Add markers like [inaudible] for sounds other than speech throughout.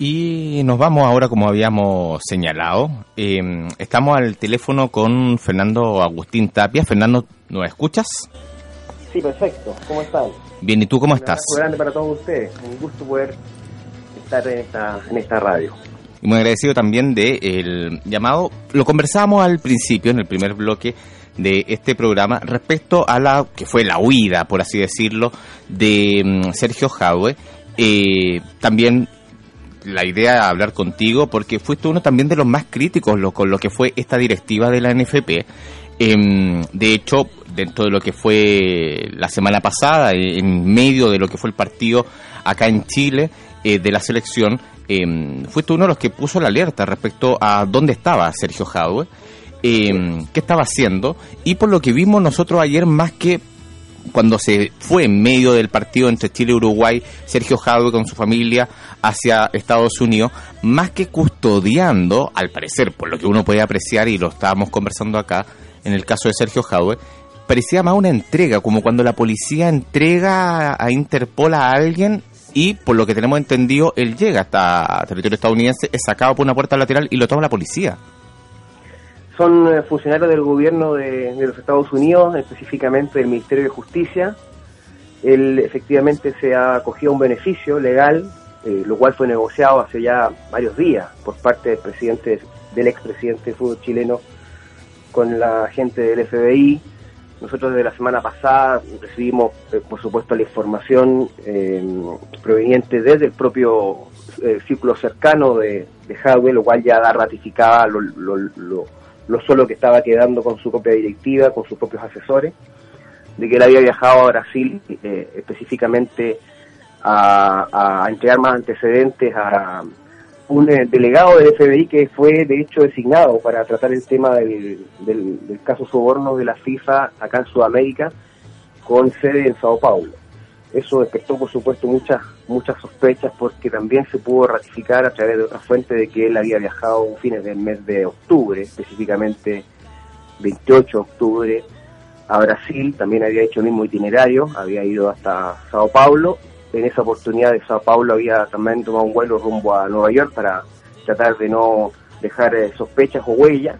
Y nos vamos ahora, como habíamos señalado. Eh, estamos al teléfono con Fernando Agustín Tapia. Fernando, ¿nos escuchas? Sí, perfecto. ¿Cómo están? Bien, ¿y tú cómo estás? Un grande para todos ustedes. Un gusto poder estar en esta, en esta radio. Y muy agradecido también de el llamado. Lo conversábamos al principio, en el primer bloque de este programa, respecto a la que fue la huida, por así decirlo, de mm, Sergio Jadwe. Eh, también la idea de hablar contigo porque fuiste uno también de los más críticos con lo que fue esta directiva de la NFP. Em, de hecho, dentro de lo que fue la semana pasada, en medio de lo que fue el partido acá en Chile eh, de la selección, em, fuiste uno de los que puso la alerta respecto a dónde estaba Sergio Jadwe, em, qué estaba haciendo, y por lo que vimos nosotros ayer, más que cuando se fue en medio del partido entre Chile y Uruguay, Sergio Jadwe con su familia hacia Estados Unidos, más que custodiando, al parecer, por lo que uno puede apreciar y lo estábamos conversando acá, en el caso de Sergio Jadwe, parecía más una entrega, como cuando la policía entrega a Interpol a alguien y por lo que tenemos entendido, él llega hasta territorio estadounidense, es sacado por una puerta lateral y lo toma la policía son eh, funcionarios del gobierno de, los Estados Unidos, específicamente del Ministerio de Justicia. Él efectivamente se ha acogido a un beneficio legal, eh, lo cual fue negociado hace ya varios días por parte del presidente, del expresidente del fútbol chileno con la gente del FBI. Nosotros desde la semana pasada recibimos, eh, por supuesto, la información proveniente desde el propio círculo cercano de, de lo cual ya da ratificada lo lo solo que estaba quedando con su propia directiva, con sus propios asesores, de que él había viajado a Brasil eh, específicamente a, entregar más antecedentes a un eh, delegado del FBI que fue de hecho designado para tratar el tema del, del caso soborno de la FIFA acá en Sudamérica con sede en Sao Paulo. Eso despertó, por supuesto, muchas muchas sospechas porque también se pudo ratificar a través de otra fuente de que él había viajado a fines del mes de octubre, específicamente 28 de octubre, a Brasil, también había hecho el mismo itinerario, había ido hasta Sao Paulo, en esa oportunidad de Sao Paulo había también tomado un vuelo rumbo a Nueva York para tratar de no dejar eh, sospechas o huellas,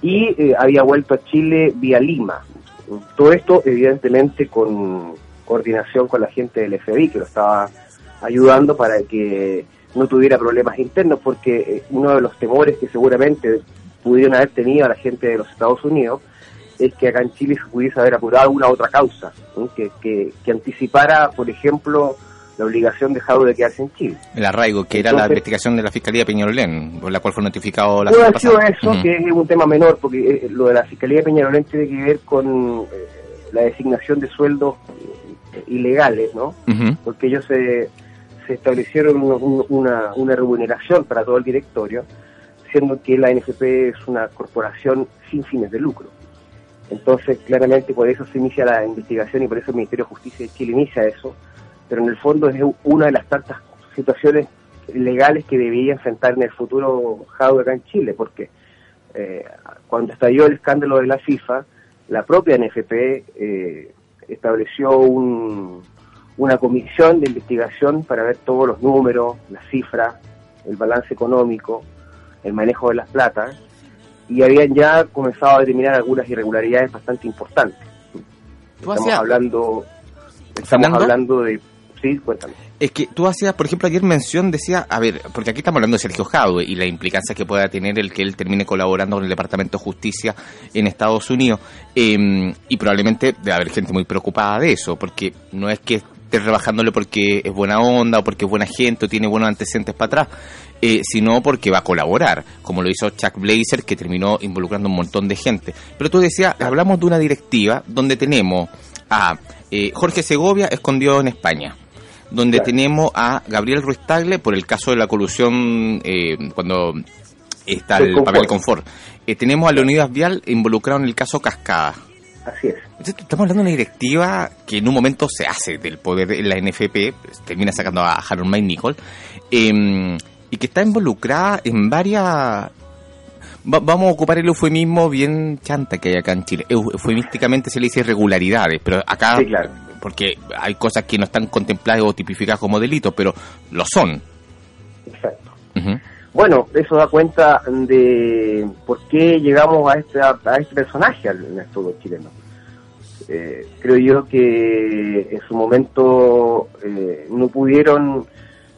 y eh, había vuelto a Chile vía Lima. Todo esto evidentemente con coordinación con la gente del FBI que lo estaba ayudando para que no tuviera problemas internos, porque eh, uno de los temores que seguramente pudieron haber tenido a la gente de los Estados Unidos es que acá en Chile se pudiese haber apurado alguna otra causa, que, que, anticipara, por ejemplo, la obligación de Jado de quedarse en Chile. El arraigo, que era la investigación de la Fiscalía de Peñalolén, por la cual fue notificado la Puede haber sido eso, que es un tema menor, porque eh, lo de la Fiscalía de Peñalolén tiene que ver con eh, la designación de sueldos ilegales, ¿no? Porque ellos se, se establecieron una, una remuneración para todo el directorio, siendo que la NFP es una corporación sin fines de lucro. Entonces, claramente por eso se inicia la investigación y por eso el Ministerio de Justicia de Chile inicia eso, pero en el fondo es una de las tantas situaciones legales que debería enfrentar en el futuro Jaude acá en Chile, porque eh, cuando estalló el escándalo de la FIFA, la propia NFP eh, estableció una comisión de investigación para ver todos los números, las cifras, el balance económico, el manejo de las platas, y habían ya comenzado a determinar algunas irregularidades bastante importantes. Estamos hablando, estamos hablando de es que tú hacías, por ejemplo, ayer mención, decía, a ver, porque aquí estamos hablando de Sergio Jadwe y la implicancia que pueda tener el que él termine colaborando con el Departamento de Justicia en Estados Unidos. Em, y probablemente debe haber gente muy preocupada de eso, porque no es que esté rebajándole porque es buena onda o porque es buena gente o tiene buenos antecedentes para atrás. Eh, sino porque va a colaborar, como lo hizo Chuck Blazer, que terminó involucrando un montón de gente. Pero tú decías, hablamos de una directiva donde tenemos a eh, Jorge Segovia escondido en España, donde tenemos a Gabriel Ruiz Tagle por el caso de la colusión eh, cuando está el, papel confort. Eh, tenemos a Leonidas Vial involucrado en el caso Cascada. Así es. estamos hablando de una directiva que en un momento se hace del poder de la NFP, pues, termina sacando a Harold May Nicole, em, y que está involucrada en varias vamos a ocupar el eufemismo bien chanta que hay acá en Chile. Eufemísticamente se le dice irregularidades, pero acá, porque hay cosas que no están contempladas o tipificadas como delitos, pero lo son. Exacto. Bueno, eso da cuenta de por qué llegamos a este, a este personaje en el fútbol chileno. Eh, creo yo que en su momento eh, no pudieron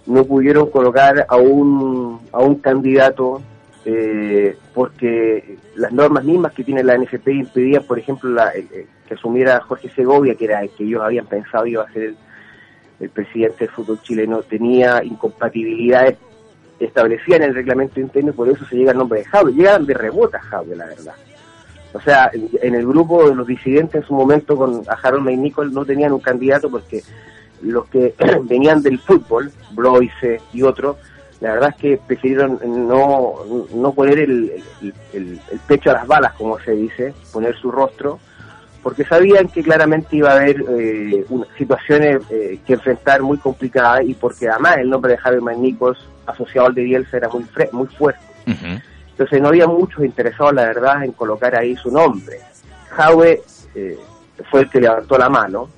no pudieron colocar a un, a un candidato eh, porque las normas mismas que tiene la NFP impedían, por ejemplo, la, que asumiera Jorge Segovia, que era el que ellos habían pensado iba a ser el, presidente del fútbol chileno, tenía incompatibilidades establecidas en el reglamento interno y por eso se llega el nombre de Jaule. Llegan de rebota Jaule, la verdad. O sea, en, el grupo de los disidentes en su momento con a Harold Nicol no tenían un candidato porque los que [clears throat] venían del fútbol, Bloise y otros, la verdad es que prefirieron no, no poner el, pecho a las balas, como se dice, poner su rostro, porque sabían que claramente iba a haber eh, situaciones eh, que enfrentar muy complicadas y porque además el nombre de Javier Nichols asociado al de Bielsa era muy, muy fuerte. Entonces no había muchos interesados, la verdad, en colocar ahí su nombre. Jaue eh, fue el que levantó la mano,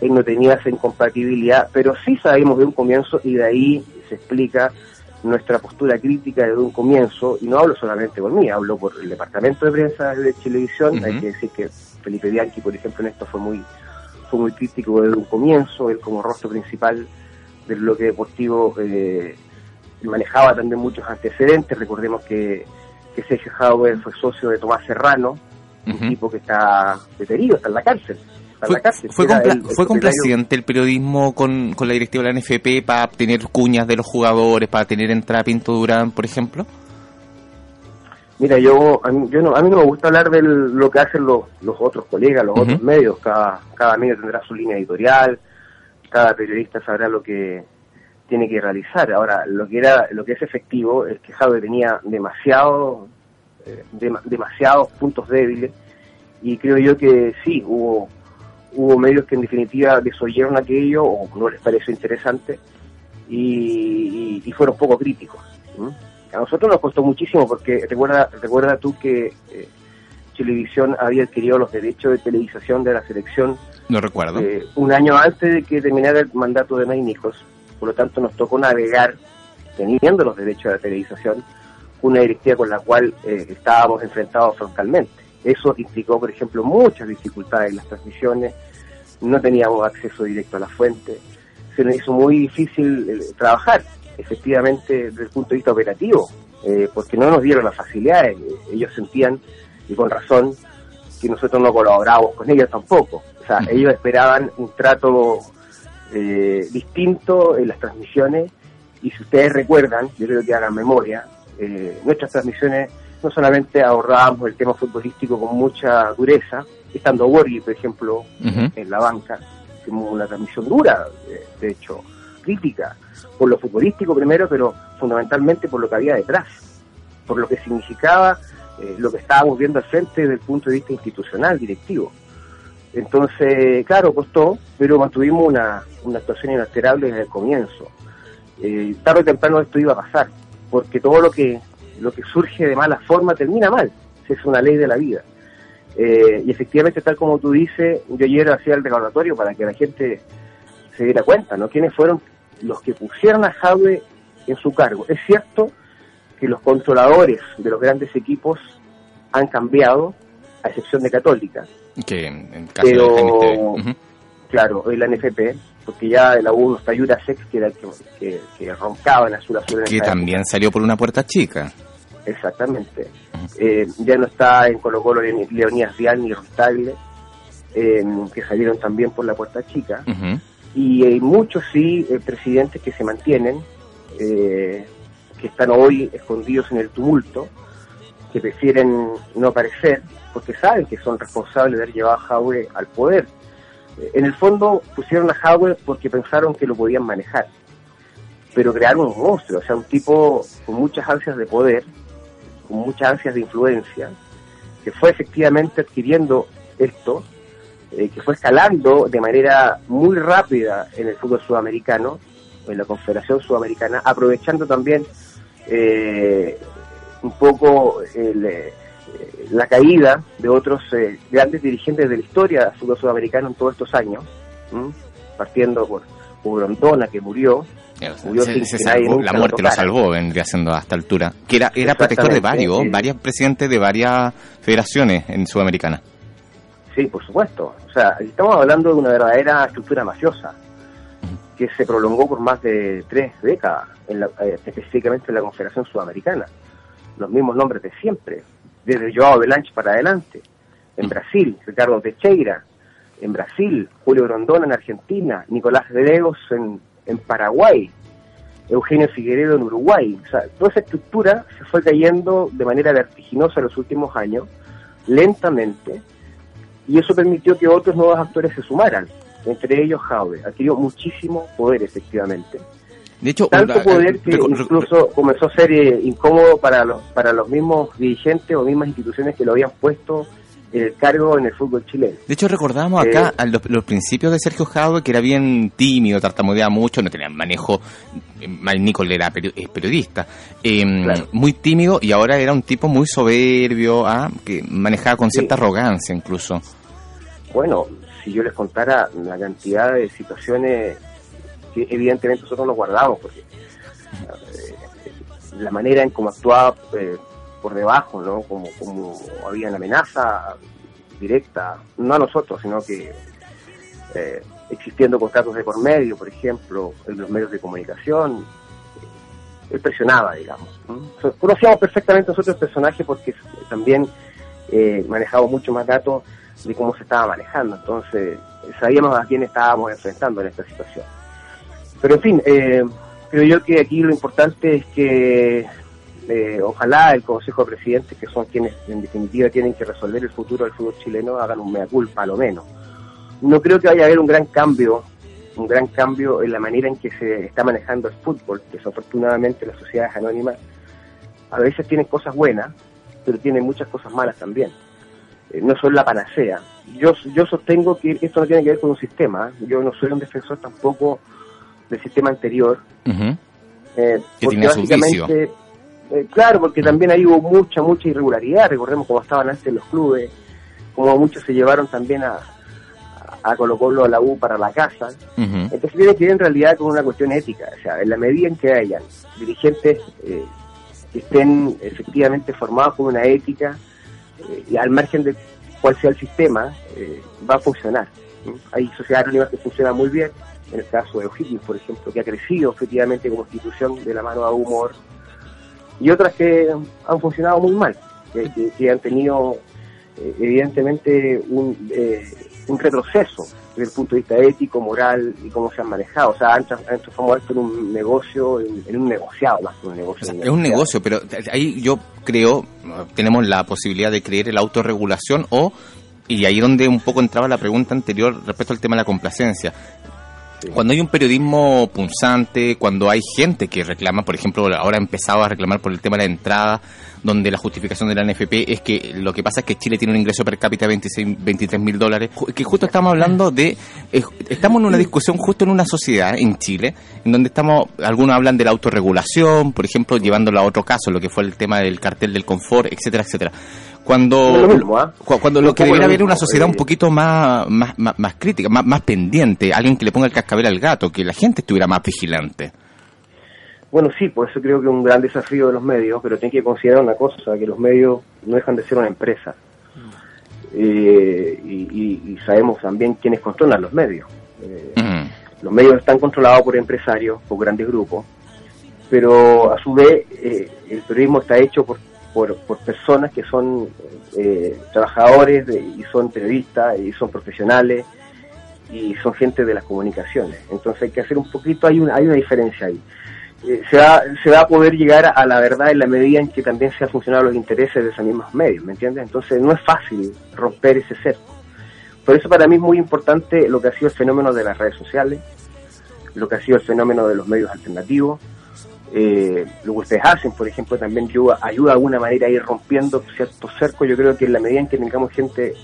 él no tenía esa incompatibilidad, pero sí sabemos de un comienzo y de ahí se explica nuestra postura crítica desde un comienzo, y no hablo solamente por mí, hablo por el departamento de prensa de televisión, hay que decir que Felipe Bianchi, por ejemplo, en esto fue muy, fue muy crítico desde un comienzo, él como rostro principal del bloque deportivo eh, manejaba también muchos antecedentes, recordemos que, que Sergio Hauer fue socio de Tomás Serrano, un tipo que está detenido, está en la cárcel. ¿Fue, fue, complaciente el periodismo con, con la directiva de la NFP para obtener cuñas de los jugadores, para tener entrada Pinto Durán, por ejemplo? Mira, yo a mí, yo no, a mí no me gusta hablar de lo que hacen los, los otros colegas, los otros medios. Cada, cada medio tendrá su línea editorial, cada periodista sabrá lo que tiene que realizar. Ahora, lo que era lo que es efectivo es que Javier tenía demasiado, eh, demasiados puntos débiles y creo yo que sí, hubo hubo medios que en definitiva desoyeron aquello o no les pareció interesante y, fueron poco críticos. A nosotros nos costó muchísimo porque recuerda, recuerda tú que eh, Televisión había adquirido los derechos de televisación de la selección. No recuerdo. Eh, un año antes de que terminara el mandato de May Por lo tanto, nos tocó navegar, teniendo los derechos de la televisación, una directiva con la cual eh, estábamos enfrentados frontalmente. Eso implicó, por ejemplo, muchas dificultades en las transmisiones, no teníamos acceso directo a la fuente, se nos hizo muy difícil eh, trabajar, efectivamente, desde el punto de vista operativo, eh, porque no nos dieron las facilidades, ellos sentían, y con razón, que nosotros no colaborábamos con ellos tampoco. O sea, ellos esperaban un trato eh, distinto en las transmisiones, y si ustedes recuerdan, yo creo que hagan memoria, nuestras transmisiones no solamente abordábamos el tema futbolístico con mucha dureza, estando Borghi, por ejemplo, en la banca, hicimos una transmisión dura, de hecho, crítica, por lo futbolístico primero, pero fundamentalmente por lo que había detrás, por lo que significaba eh, lo que estábamos viendo al frente desde el punto de vista institucional, directivo. Entonces, claro, costó, pero mantuvimos una, una actuación inalterable desde el comienzo. Eh, tarde o temprano esto iba a pasar, porque todo lo que lo que surge de mala forma termina mal. Es una ley de la vida. Eh, y efectivamente, tal como tú dices, yo ayer hacía el recordatorio para que la gente se diera cuenta, ¿no? ¿Quiénes fueron los que pusieron a Jaue en su cargo? Es cierto que los controladores de los grandes equipos han cambiado, a excepción de Católica. Que en caso pero, claro, el NFP, porque ya el la U está Jurasek, que era el que, que, roncaba en azul azul. que también salió por una puerta chica. Exactamente. Eh, ya no está en Colo Colo Leonidas Vial ni Rostagle, eh, que salieron también por la puerta chica. Y hay muchos, sí, eh, presidentes que se mantienen, que están hoy escondidos en el tumulto, que prefieren no aparecer, porque saben que son responsables de haber llevado a Jaue al poder. En el fondo pusieron a Jaue porque pensaron que lo podían manejar, pero crearon un monstruo, o sea, un tipo con muchas ansias de poder, con muchas ansias de influencia, que fue efectivamente adquiriendo esto, eh, que fue escalando de manera muy rápida en el fútbol sudamericano, en la Confederación Sudamericana, aprovechando también eh, un poco eh, la caída de otros grandes dirigentes de la historia fútbol sudamericano en todos estos años, partiendo por, por que murió, la muerte lo, salvó, vendría siendo a esta altura. Que era, era protector de varios, varios presidentes de varias federaciones en Sudamericana. Sí, por supuesto. O sea, estamos hablando de una verdadera estructura mafiosa que se prolongó por más de tres décadas, en eh, específicamente en la Confederación Sudamericana. Los mismos nombres de siempre, desde Joao Belanche para adelante. En Brasil, Ricardo Teixeira. En Brasil, Julio Grondona en Argentina. Nicolás Legos en, en Paraguay. Eugenio Figueredo en Uruguay. O sea, toda esa estructura se fue cayendo de manera vertiginosa en los últimos años, lentamente, y eso permitió que otros nuevos actores se sumaran entre ellos Jaude, adquirió muchísimo poder efectivamente. De hecho, tanto poder que incluso comenzó a ser eh, incómodo para los para los mismos dirigentes o mismas instituciones que lo habían puesto el cargo en el fútbol chileno. De hecho, recordamos acá eh, los, principios de Sergio Jaude, que era bien tímido, tartamudeaba mucho, no tenía manejo. Eh, Mal Nicole era periodista, em, muy tímido y ahora era un tipo muy soberbio, ¿ah? que manejaba con cierta arrogancia incluso. Bueno, si yo les contara la cantidad de situaciones que evidentemente nosotros nos guardamos, porque eh, la manera en cómo actuaba eh, por debajo, ¿no? Como, había una amenaza directa, no a nosotros, sino que eh, existiendo contratos de por medio, por ejemplo, en los medios de comunicación, él presionaba, digamos. Conocíamos perfectamente nosotros el personaje porque también eh, manejamos mucho más datos de cómo se estaba manejando. Entonces, sabíamos a quién estábamos enfrentando en esta situación. Pero en fin, eh, creo yo que aquí lo importante es que eh, ojalá el Consejo de Presidentes, que son quienes en definitiva tienen que resolver el futuro del fútbol chileno, hagan un mea culpa a lo menos. No creo que vaya a haber un gran cambio, un gran cambio en la manera en que se está manejando el fútbol. Desafortunadamente las sociedades anónimas a veces tienen cosas buenas, pero tienen muchas cosas malas también. Eh, no son la panacea. Yo, yo sostengo que esto no tiene que ver con un sistema. Yo no soy un defensor tampoco del sistema anterior. eh, porque básicamente, eh, claro, porque también ahí hubo mucha, mucha irregularidad. Recordemos cómo estaban antes los clubes, como muchos se llevaron también a, a Colo Colo a la U para la casa. Entonces tiene que ver en realidad con una cuestión ética. O sea, en la medida en que hayan dirigentes eh, que estén efectivamente formados con una ética, y al margen de cuál sea el sistema, eh, va a funcionar. Hay sociedades anónimas que funcionan muy bien, en el caso de O'Higgins, por ejemplo, que ha crecido efectivamente como institución de la mano a humor, y otras que han funcionado muy mal, que, han tenido eh, evidentemente un, eh, un retroceso desde el punto de vista ético, moral y cómo se han manejado. O sea, han, transformado esto en un negocio, en, un negociado más que un negocio. es un negocio, pero ahí yo creo, tenemos la posibilidad de creer en la autorregulación o, y ahí donde un poco entraba la pregunta anterior respecto al tema de la complacencia. Cuando hay un periodismo punzante, cuando hay gente que reclama, por ejemplo, ahora ha empezado a reclamar por el tema de la entrada, donde la justificación de la NFP es que lo que pasa es que Chile tiene un ingreso per cápita de 26, 23 mil dólares, que justo estamos hablando de, estamos en una discusión justo en una sociedad, en Chile, en donde estamos, algunos hablan de la autorregulación, por ejemplo, llevándolo a otro caso, lo que fue el tema del cartel del confort, etcétera, etcétera cuando lo, ¿ah? cuando lo que debería haber una sociedad un poquito más, más, más, crítica, más, más pendiente, alguien que le ponga el cascabel al gato, que la gente estuviera más vigilante. Bueno, sí, por eso creo que es un gran desafío de los medios, pero tiene que considerar una cosa, que los medios no dejan de ser una empresa. Eh, y, sabemos también quiénes controlan los medios. Eh, los medios están controlados por empresarios, por grandes grupos, pero a su vez eh, el periodismo está hecho por por, personas que son eh, trabajadores y son periodistas y son profesionales y son gente de las comunicaciones. Entonces hay que hacer un poquito, hay una, hay una diferencia ahí. Eh, se, va, se va a poder llegar a la verdad en la medida en que también se han funcionado los intereses de esos mismos medios, ¿me entiendes? Entonces no es fácil romper ese cerco. Por eso para mí es muy importante lo que ha sido el fenómeno de las redes sociales, lo que ha sido el fenómeno de los medios alternativos, eh, lo que ustedes hacen, por ejemplo, también ayuda, ayuda de alguna manera a ir rompiendo ciertos cercos. Yo creo que en la medida en que tengamos gente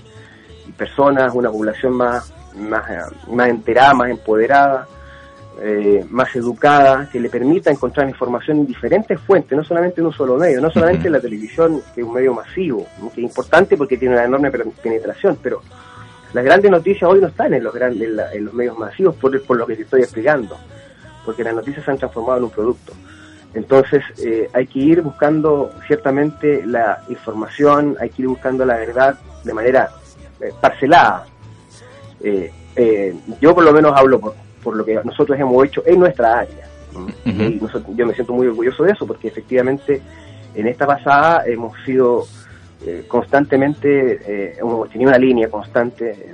y personas, una población más, más, más enterada, más empoderada, eh, más educada, que le permita encontrar información en diferentes fuentes, no solamente en un solo medio, no solamente en la televisión, que es un medio masivo, que es importante porque tiene una enorme penetración, pero las grandes noticias hoy no están en los grandes en, los medios masivos por, por lo que te estoy explicando porque las noticias se han transformado en un producto. Entonces eh, hay que ir buscando ciertamente la información, hay que ir buscando la verdad de manera eh, parcelada. Eh, yo por lo menos hablo por, por, lo que nosotros hemos hecho en nuestra área. Y yo me siento muy orgulloso de eso porque efectivamente en esta pasada hemos sido constantemente, hemos tenido una línea constante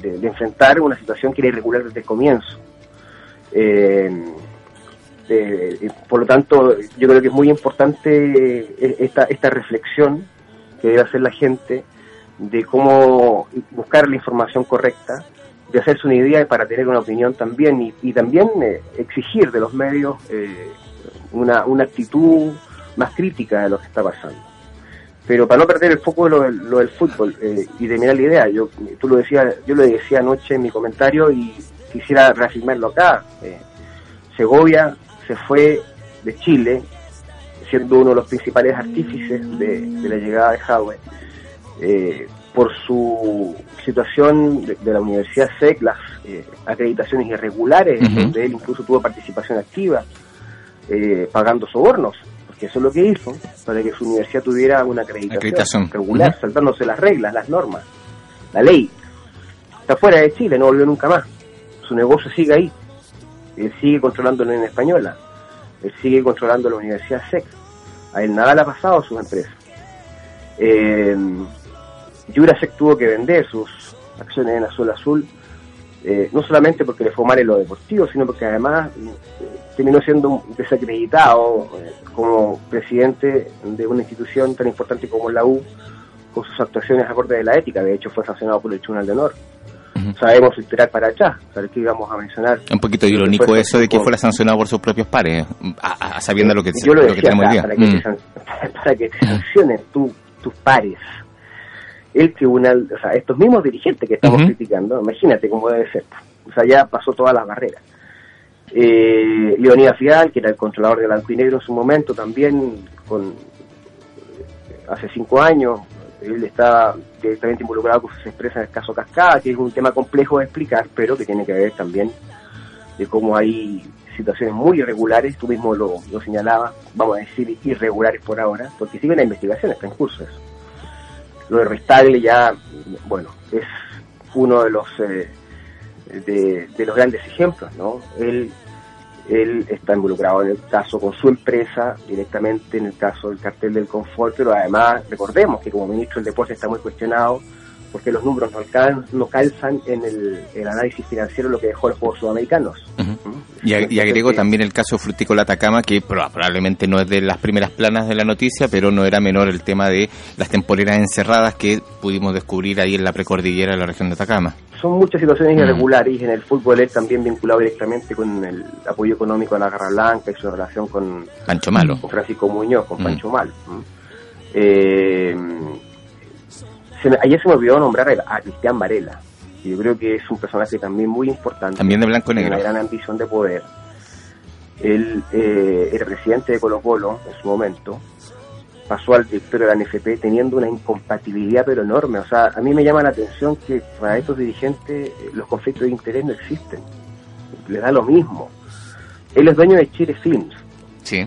de, de, enfrentar una situación que era irregular desde el comienzo. Eh, por lo tanto, yo creo que es muy importante eh, esta, esta reflexión que debe hacer la gente de cómo buscar la información correcta, de hacerse una idea para tener una opinión también y, también eh, exigir de los medios una, una actitud más crítica de lo que está pasando. Pero para no perder el foco de lo, del fútbol y de mirar la idea, yo, tú lo decías, yo lo decía anoche en mi comentario y quisiera reafirmarlo acá. Segovia se fue de Chile, siendo uno de los principales artífices de, la llegada de Howe, eh, por su situación de, la Universidad SEC, las eh, acreditaciones irregulares, donde él incluso tuvo participación activa, eh, pagando sobornos, porque eso es lo que hizo, para que su universidad tuviera una acreditación, regular, saltándose las reglas, las normas, la ley. Está fuera de Chile, no volvió nunca más. Su negocio sigue ahí él sigue controlando la Unión Española, él sigue controlando la Universidad SEC, a él nada le ha pasado a sus empresas. Eh, tuvo que vender sus acciones en Azul Azul, eh, no solamente porque le fue mal en lo deportivo, sino porque además eh, terminó siendo desacreditado eh, como presidente de una institución tan importante como la U, con sus actuaciones acorde de la ética. De hecho, fue sancionado por el Tribunal de Honor sabemos esperar para allá, ¿sabes qué íbamos a mencionar? Un poquito irónico eso de que fuera sancionado por sus propios pares, a, sabiendo lo que, Yo lo, que tenemos [laughs] Para, que te, para que te sancionen tus pares. El tribunal, o sea, estos mismos dirigentes que estamos criticando, imagínate cómo debe ser. O sea, ya pasó todas las barreras. Eh, Leonidas Fial, que era el controlador de blanco y negro en su momento, también con hace cinco años, él está directamente involucrado con sus empresas en el caso Cascada, que es un tema complejo de explicar, pero que tiene que ver también de cómo hay situaciones muy irregulares, tú mismo lo, lo señalabas, vamos a decir irregulares por ahora, porque sigue la investigación, está en curso eso. Lo de Restagle ya, bueno, es uno de los eh, de, de, los grandes ejemplos, ¿no? Él él está involucrado en el caso con su empresa, directamente en el caso del cartel del confort, pero además recordemos que como ministro del deporte está muy cuestionado porque los números no, calzan en el, análisis financiero lo que dejó los Juegos Sudamericanos. ¿Mm? Y, agrego también el caso Frutícola Atacama, que probablemente no es de las primeras planas de la noticia, pero no era menor el tema de las temporeras encerradas que pudimos descubrir ahí en la precordillera de la región de Atacama son muchas situaciones mm. irregulares en el fútbol es también vinculado directamente con el apoyo económico a la Garra Blanca y su relación con Pancho Malo. Con Francisco Muñoz, con mm. Pancho Malo. Eh, ayer se me olvidó nombrar a, Cristian Varela. Y yo creo que es un personaje también muy importante. También de blanco y negro. Una gran ambición de poder. Él eh, era presidente de Colo Colo en su momento pasó al directorio de la NFP teniendo una incompatibilidad pero enorme. O sea, a mí me llama la atención que para estos dirigentes eh, los conflictos de interés no existen. Les da lo mismo. Él es dueño de Chile Films. Sí.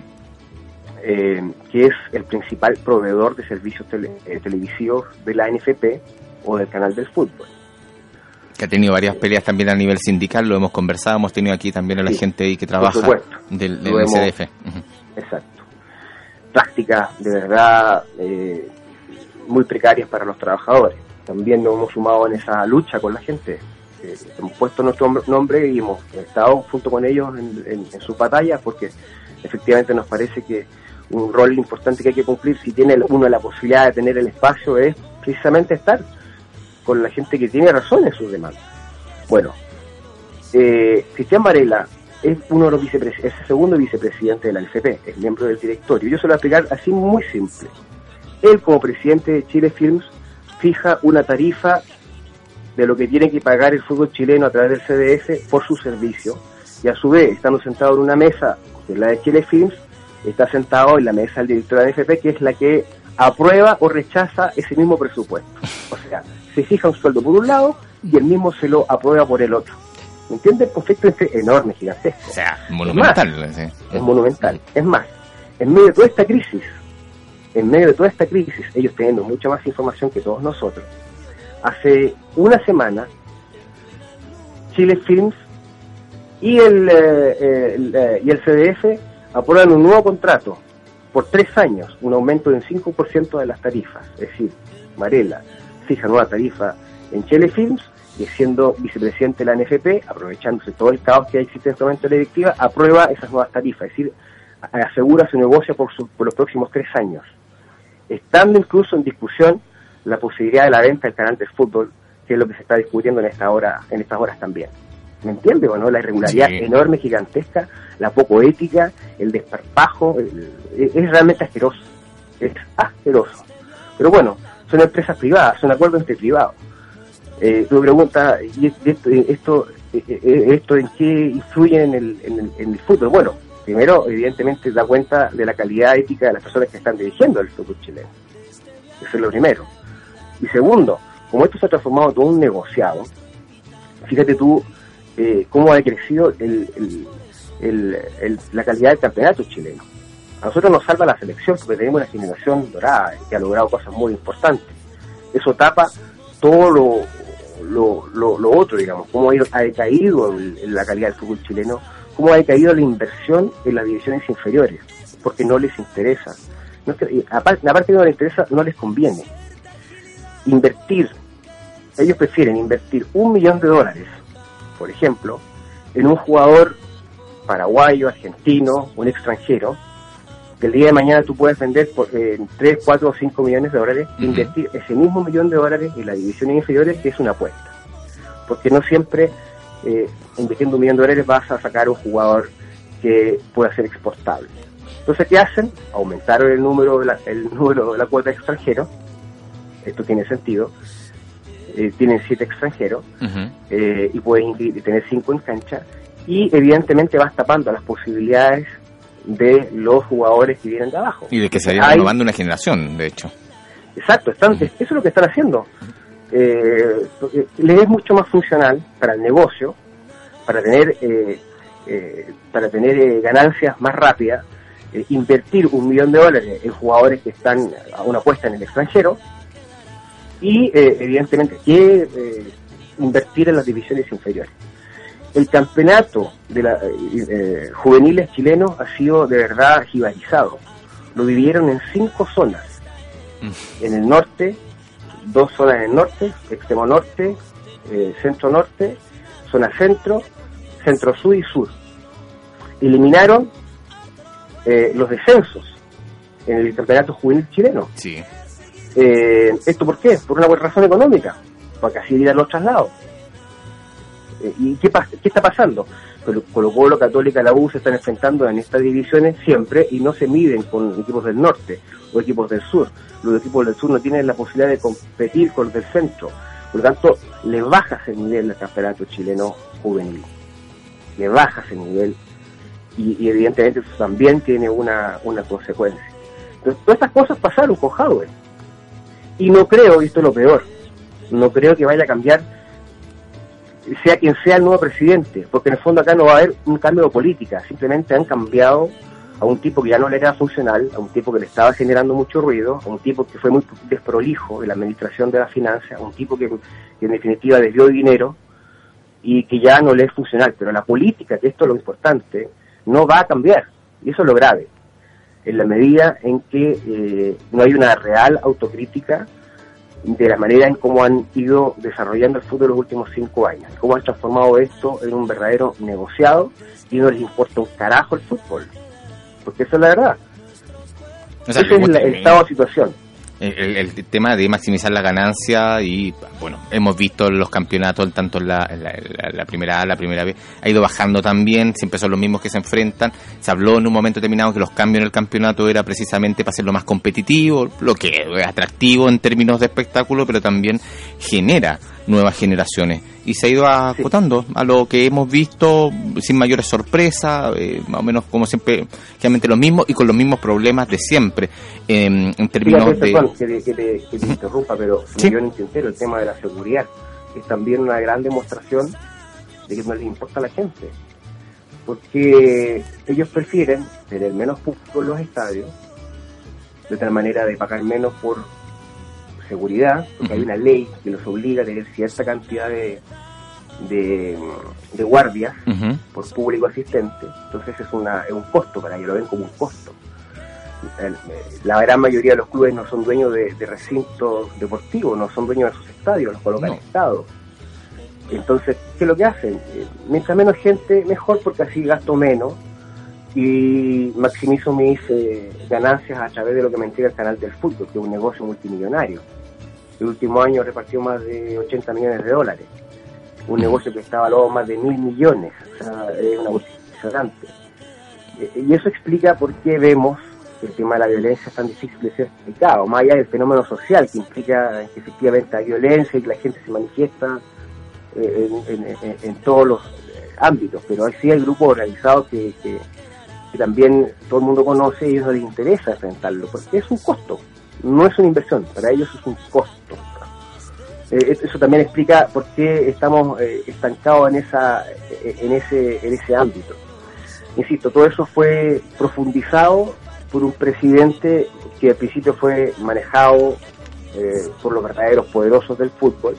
Eh, que es el principal proveedor de servicios eh, televisivos de la NFP o del canal del fútbol. Que ha tenido varias peleas también a nivel sindical, lo hemos conversado, hemos tenido aquí también a la gente ahí que trabaja del, del Exacto prácticas de verdad eh, muy precarias para los trabajadores. También nos hemos sumado en esa lucha con la gente. Eh, hemos puesto nuestro nombre y hemos estado junto con ellos en, su batalla porque efectivamente nos parece que un rol importante que hay que cumplir si tiene uno la posibilidad de tener el espacio es precisamente estar con la gente que tiene razón en sus demandas. Bueno, eh, Cristian Varela es uno de los vicepresidentes, es el segundo vicepresidente de la LCP, es miembro del directorio. Yo se lo voy a explicar así muy simple. Él, como presidente de Chile Films, fija una tarifa de lo que tiene que pagar el fútbol chileno a través del CDF por su servicio. Y a su vez, estando sentado en una mesa, es la de Chile Films, está sentado en la mesa del director de la NFP, que es la que aprueba o rechaza ese mismo presupuesto. O sea, se fija un sueldo por un lado y el mismo se lo aprueba por el otro. ¿Me entiendes? El conflicto es enorme, gigantesco. O sea, monumental. Es, es monumental. Es más, en medio de toda esta crisis, en medio de toda esta crisis, ellos teniendo mucha más información que todos nosotros, hace una semana, Chile Films y el, eh, el eh, y el CDF aprueban un nuevo contrato por tres años, un aumento del 5% de las tarifas. Es decir, Marela fija nueva tarifa en Chile Films y siendo vicepresidente de la NFP, aprovechándose todo el caos que existe en este momento en la directiva, aprueba esas nuevas tarifas, es decir, asegura su negocio por, por los próximos tres años. Estando incluso en discusión la posibilidad de la venta del canal de fútbol, que es lo que se está discutiendo en esta hora, en estas horas también. ¿Me entiende o no? La irregularidad enorme, gigantesca, la poco ética, el desparpajo, es realmente asqueroso. Es asqueroso. Pero bueno, son empresas privadas, son acuerdos entre privados. Eh, tu pregunta, ¿y esto, esto, eh, eh, esto en qué influye en el, en el, fútbol? Bueno, primero, evidentemente, da cuenta de la calidad ética de las personas que están dirigiendo el fútbol chileno. Eso es lo primero. Y segundo, como esto se ha transformado en todo un negociado, fíjate tú eh, cómo ha crecido el, la calidad del campeonato chileno. A nosotros nos salva la selección porque tenemos una generación dorada que ha logrado cosas muy importantes. Eso tapa todo lo, lo, otro, digamos, cómo ha decaído en la calidad del fútbol chileno, cómo ha decaído la inversión en las divisiones inferiores, porque no les interesa. No aparte, aparte que no les interesa, no les conviene. Invertir, ellos prefieren invertir un millón de dólares por ejemplo, en un jugador paraguayo, argentino, un extranjero, que el día de mañana tú puedes vender por eh, 3, 4 o 5 millones de dólares, invertir ese mismo millón de dólares en las divisiones inferiores, que es una apuesta. Porque no siempre eh, invirtiendo un millón de dólares vas a sacar un jugador que pueda ser exportable. Entonces, ¿qué hacen? Aumentaron el número de la, el número de la cuota de extranjeros, esto tiene sentido, eh, tienen siete extranjeros eh, y pueden tener cinco en cancha y evidentemente vas tapando las posibilidades de los jugadores que vienen de abajo. Y de que se vayan renovando una generación, de hecho. Exacto, están, eso es lo que están haciendo. Eh, les es mucho más funcional para el negocio, para tener eh, para tener ganancias más rápidas, invertir un millón de dólares en jugadores que están a una apuesta en el extranjero, y eh, evidentemente que eh, invertir en las divisiones inferiores. El campeonato de la, eh, juveniles chilenos ha sido de verdad jibalizado. Lo dividieron en cinco zonas. Mm. En el norte, dos zonas en el norte, extremo norte, centro norte, zona centro, centro sur y sur. Eliminaron los descensos en el campeonato juvenil chileno. Sí. Eh, ¿Esto por qué? Por una razón económica, porque así evitar los traslados. Eh, ¿Y qué, qué está pasando? Colo Colo, Católica, la U se están enfrentando en estas divisiones siempre y no se miden con equipos del norte o equipos del sur. Los equipos del sur no tienen la posibilidad de competir con los del centro. Por lo tanto, le baja ese nivel del campeonato chileno juvenil. Le baja ese nivel y, evidentemente eso también tiene una, una consecuencia. Entonces, todas estas cosas pasaron con Howard y no creo, y esto es lo peor, no creo que vaya a cambiar, sea quien sea el nuevo presidente, porque en el fondo acá no va a haber un cambio de política, simplemente han cambiado a un tipo que ya no le era funcional, a un tipo que le estaba generando mucho ruido, a un tipo que fue muy desprolijo en la administración de la finanzas, a un tipo que, en definitiva desvió dinero y que ya no le es funcional. Pero la política, que esto es lo importante, no va a cambiar. Y eso es lo grave en la medida en que eh, no hay una real autocrítica de la manera en cómo han ido desarrollando el fútbol los últimos cinco años, cómo han transformado esto en un verdadero negociado y no les importa un carajo el fútbol, porque esa es la verdad. Ese es el estado de situación el, tema de maximizar la ganancia y bueno hemos visto los campeonatos tanto la, la, primera A la primera B ha ido bajando también siempre son los mismos que se enfrentan. Se habló en un momento determinado que los cambios en el campeonato era precisamente para hacerlo más competitivo lo que es atractivo en términos de espectáculo pero también genera nuevas generaciones y se ha ido acotando a lo que hemos visto sin mayores sorpresas, eh, más o menos como siempre, realmente lo mismo y con los mismos problemas de siempre en términos de... Perdón, que, te, que, te, interrumpa, pero ¿Sí? yo el tema de la seguridad es también una gran demostración de que no les importa a la gente. Porque ellos prefieren tener menos público en los estadios, de tal manera de pagar menos por seguridad, porque hay una ley que los obliga a tener cierta cantidad de, de, guardias por público asistente. Entonces es, una, es un costo para ellos, lo ven como un costo. La gran mayoría de los clubes no son dueños de, recintos deportivos, no son dueños de sus estadios, los colocan el Estado. Entonces, ¿qué es lo que hacen? Eh, mientras menos gente, mejor, porque así gasto menos y maximizo mis eh, ganancias a través de lo que me entrega el canal del fútbol, que es un negocio multimillonario. El último año repartió más de 80 millones de dólares. Un negocio que está valorado más de mil millones. O sea, es una cosa impresionante. Eh, y eso explica por qué vemos que el tema de la violencia es tan difícil de ser explicado, más allá del fenómeno social que implica que efectivamente hay violencia y que la gente se manifiesta eh, en, todos los ámbitos, pero sí hay grupos organizados que, que, también todo el mundo conoce y a ellos les interesa enfrentarlo, porque es un costo, no es una inversión, para ellos es un costo. Eh, eso también explica por qué estamos eh, estancados en, esa, en, ese, en ese ámbito. Insisto, todo eso fue profundizado por un presidente que al principio fue manejado por los verdaderos poderosos del fútbol,